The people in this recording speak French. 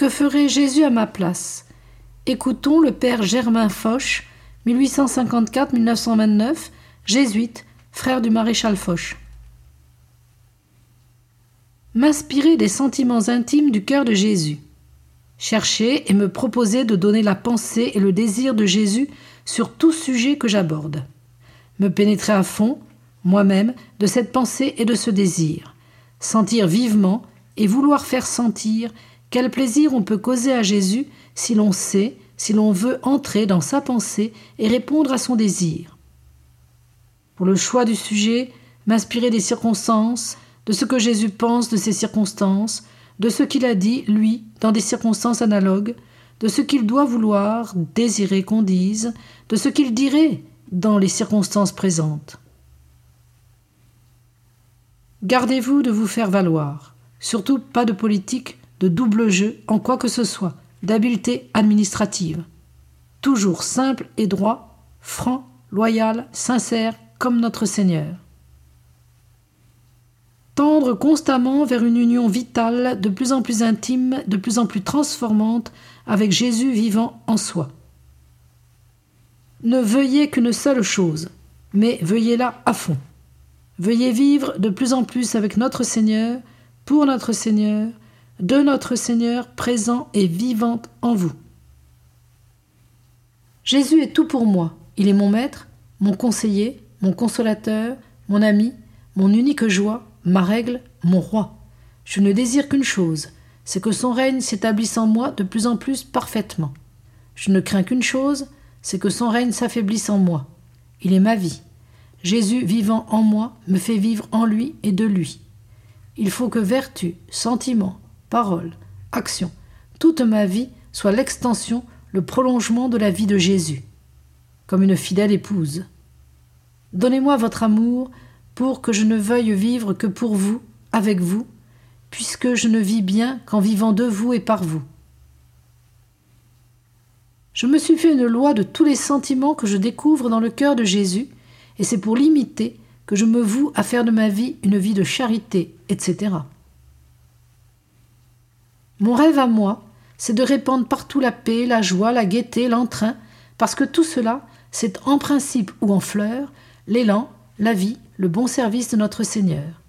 Que ferait Jésus à ma place? Écoutons le père Germain Foch, 1854-1929, jésuite, frère du maréchal Foch. M'inspirer des sentiments intimes du cœur de Jésus. Chercher et me proposer de donner la pensée et le désir de Jésus sur tout sujet que j'aborde. Me pénétrer à fond, moi-même, de cette pensée et de ce désir. Sentir vivement et vouloir faire sentir quel plaisir on peut causer à Jésus si l'on sait, si l'on veut entrer dans sa pensée et répondre à son désir. Pour le choix du sujet, m'inspirer des circonstances, de ce que Jésus pense de ces circonstances, de ce qu'il a dit, lui, dans des circonstances analogues, de ce qu'il doit vouloir, désirer qu'on dise, de ce qu'il dirait dans les circonstances présentes. Gardez-vous de vous faire valoir, surtout pas de politique, de double jeu en quoi que ce soit, d'habileté administrative. Toujours simple et droit, franc, loyal, sincère, comme notre Seigneur. Tendre constamment vers une union vitale, de plus en plus intime, de plus en plus transformante, avec Jésus vivant en soi. Ne veuillez qu'une seule chose, mais veuillez-la à fond. Veuillez vivre de plus en plus avec notre Seigneur, pour notre Seigneur, de notre Seigneur présent et vivant en vous. Jésus est tout pour moi. Il est mon maître, mon conseiller, mon consolateur, mon ami, mon unique joie, ma règle, mon roi. Je ne désire qu'une chose, c'est que son règne s'établisse en moi de plus en plus parfaitement. Je ne crains qu'une chose, c'est que son règne s'affaiblisse en moi. Il est ma vie. Jésus vivant en moi me fait vivre en lui et de lui. Il faut que vertu, sentiment, parole, action, toute ma vie soit l'extension, le prolongement de la vie de Jésus, comme une fidèle épouse. Donnez-moi votre amour pour que je ne veuille vivre que pour vous, avec vous, puisque je ne vis bien qu'en vivant de vous et par vous. Je me suis fait une loi de tous les sentiments que je découvre dans le cœur de Jésus, et c'est pour l'imiter que je me voue à faire de ma vie une vie de charité, etc. Mon rêve à moi, c'est de répandre partout la paix, la joie, la gaieté, l'entrain, parce que tout cela, c'est en principe ou en fleurs l'élan, la vie, le bon service de notre Seigneur.